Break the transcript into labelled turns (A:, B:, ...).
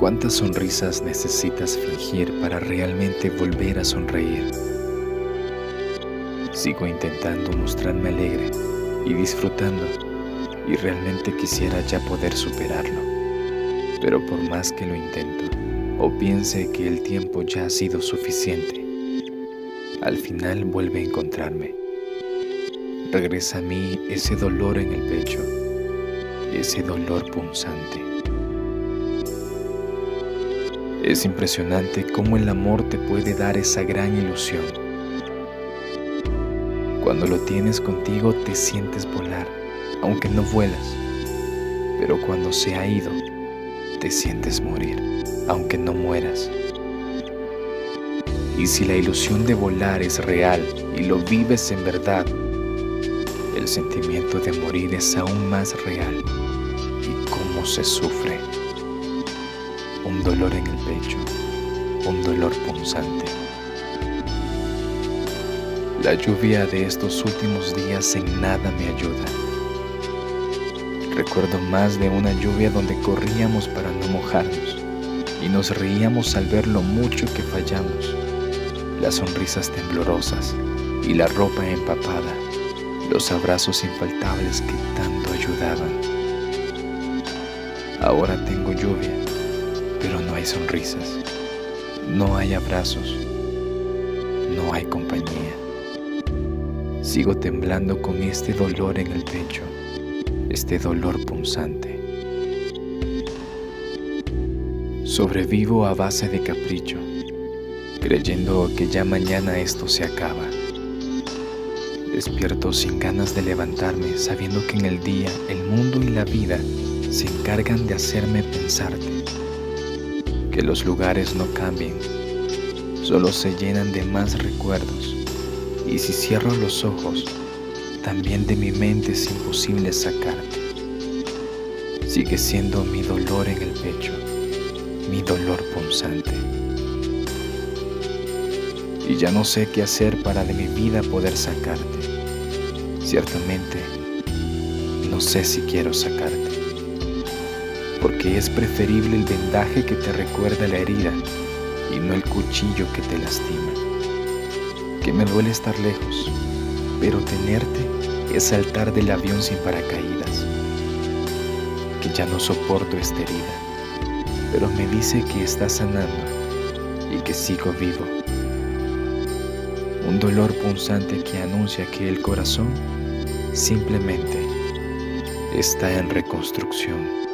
A: ¿Cuántas sonrisas necesitas fingir para realmente volver a sonreír? Sigo intentando mostrarme alegre y disfrutando y realmente quisiera ya poder superarlo. Pero por más que lo intento o piense que el tiempo ya ha sido suficiente, al final vuelve a encontrarme. Regresa a mí ese dolor en el pecho, ese dolor punzante es impresionante cómo el amor te puede dar esa gran ilusión. Cuando lo tienes contigo te sientes volar, aunque no vuelas. Pero cuando se ha ido, te sientes morir, aunque no mueras. Y si la ilusión de volar es real y lo vives en verdad, el sentimiento de morir es aún más real. Y cómo se sufre un dolor en el pecho, un dolor punzante. La lluvia de estos últimos días en nada me ayuda. Recuerdo más de una lluvia donde corríamos para no mojarnos y nos reíamos al ver lo mucho que fallamos, las sonrisas temblorosas y la ropa empapada, los abrazos infaltables que tanto ayudaban. Ahora tengo lluvia pero no hay sonrisas, no hay abrazos, no hay compañía. Sigo temblando con este dolor en el pecho, este dolor punzante. Sobrevivo a base de capricho, creyendo que ya mañana esto se acaba. Despierto sin ganas de levantarme, sabiendo que en el día el mundo y la vida se encargan de hacerme pensarte que los lugares no cambien, solo se llenan de más recuerdos. Y si cierro los ojos, también de mi mente es imposible sacarte. Sigue siendo mi dolor en el pecho, mi dolor punzante. Y ya no sé qué hacer para de mi vida poder sacarte. Ciertamente, no sé si quiero sacarte porque es preferible el vendaje que te recuerda la herida y no el cuchillo que te lastima. Que me duele estar lejos, pero tenerte es saltar del avión sin paracaídas. Que ya no soporto esta herida, pero me dice que está sanando y que sigo vivo. Un dolor punzante que anuncia que el corazón simplemente está en reconstrucción.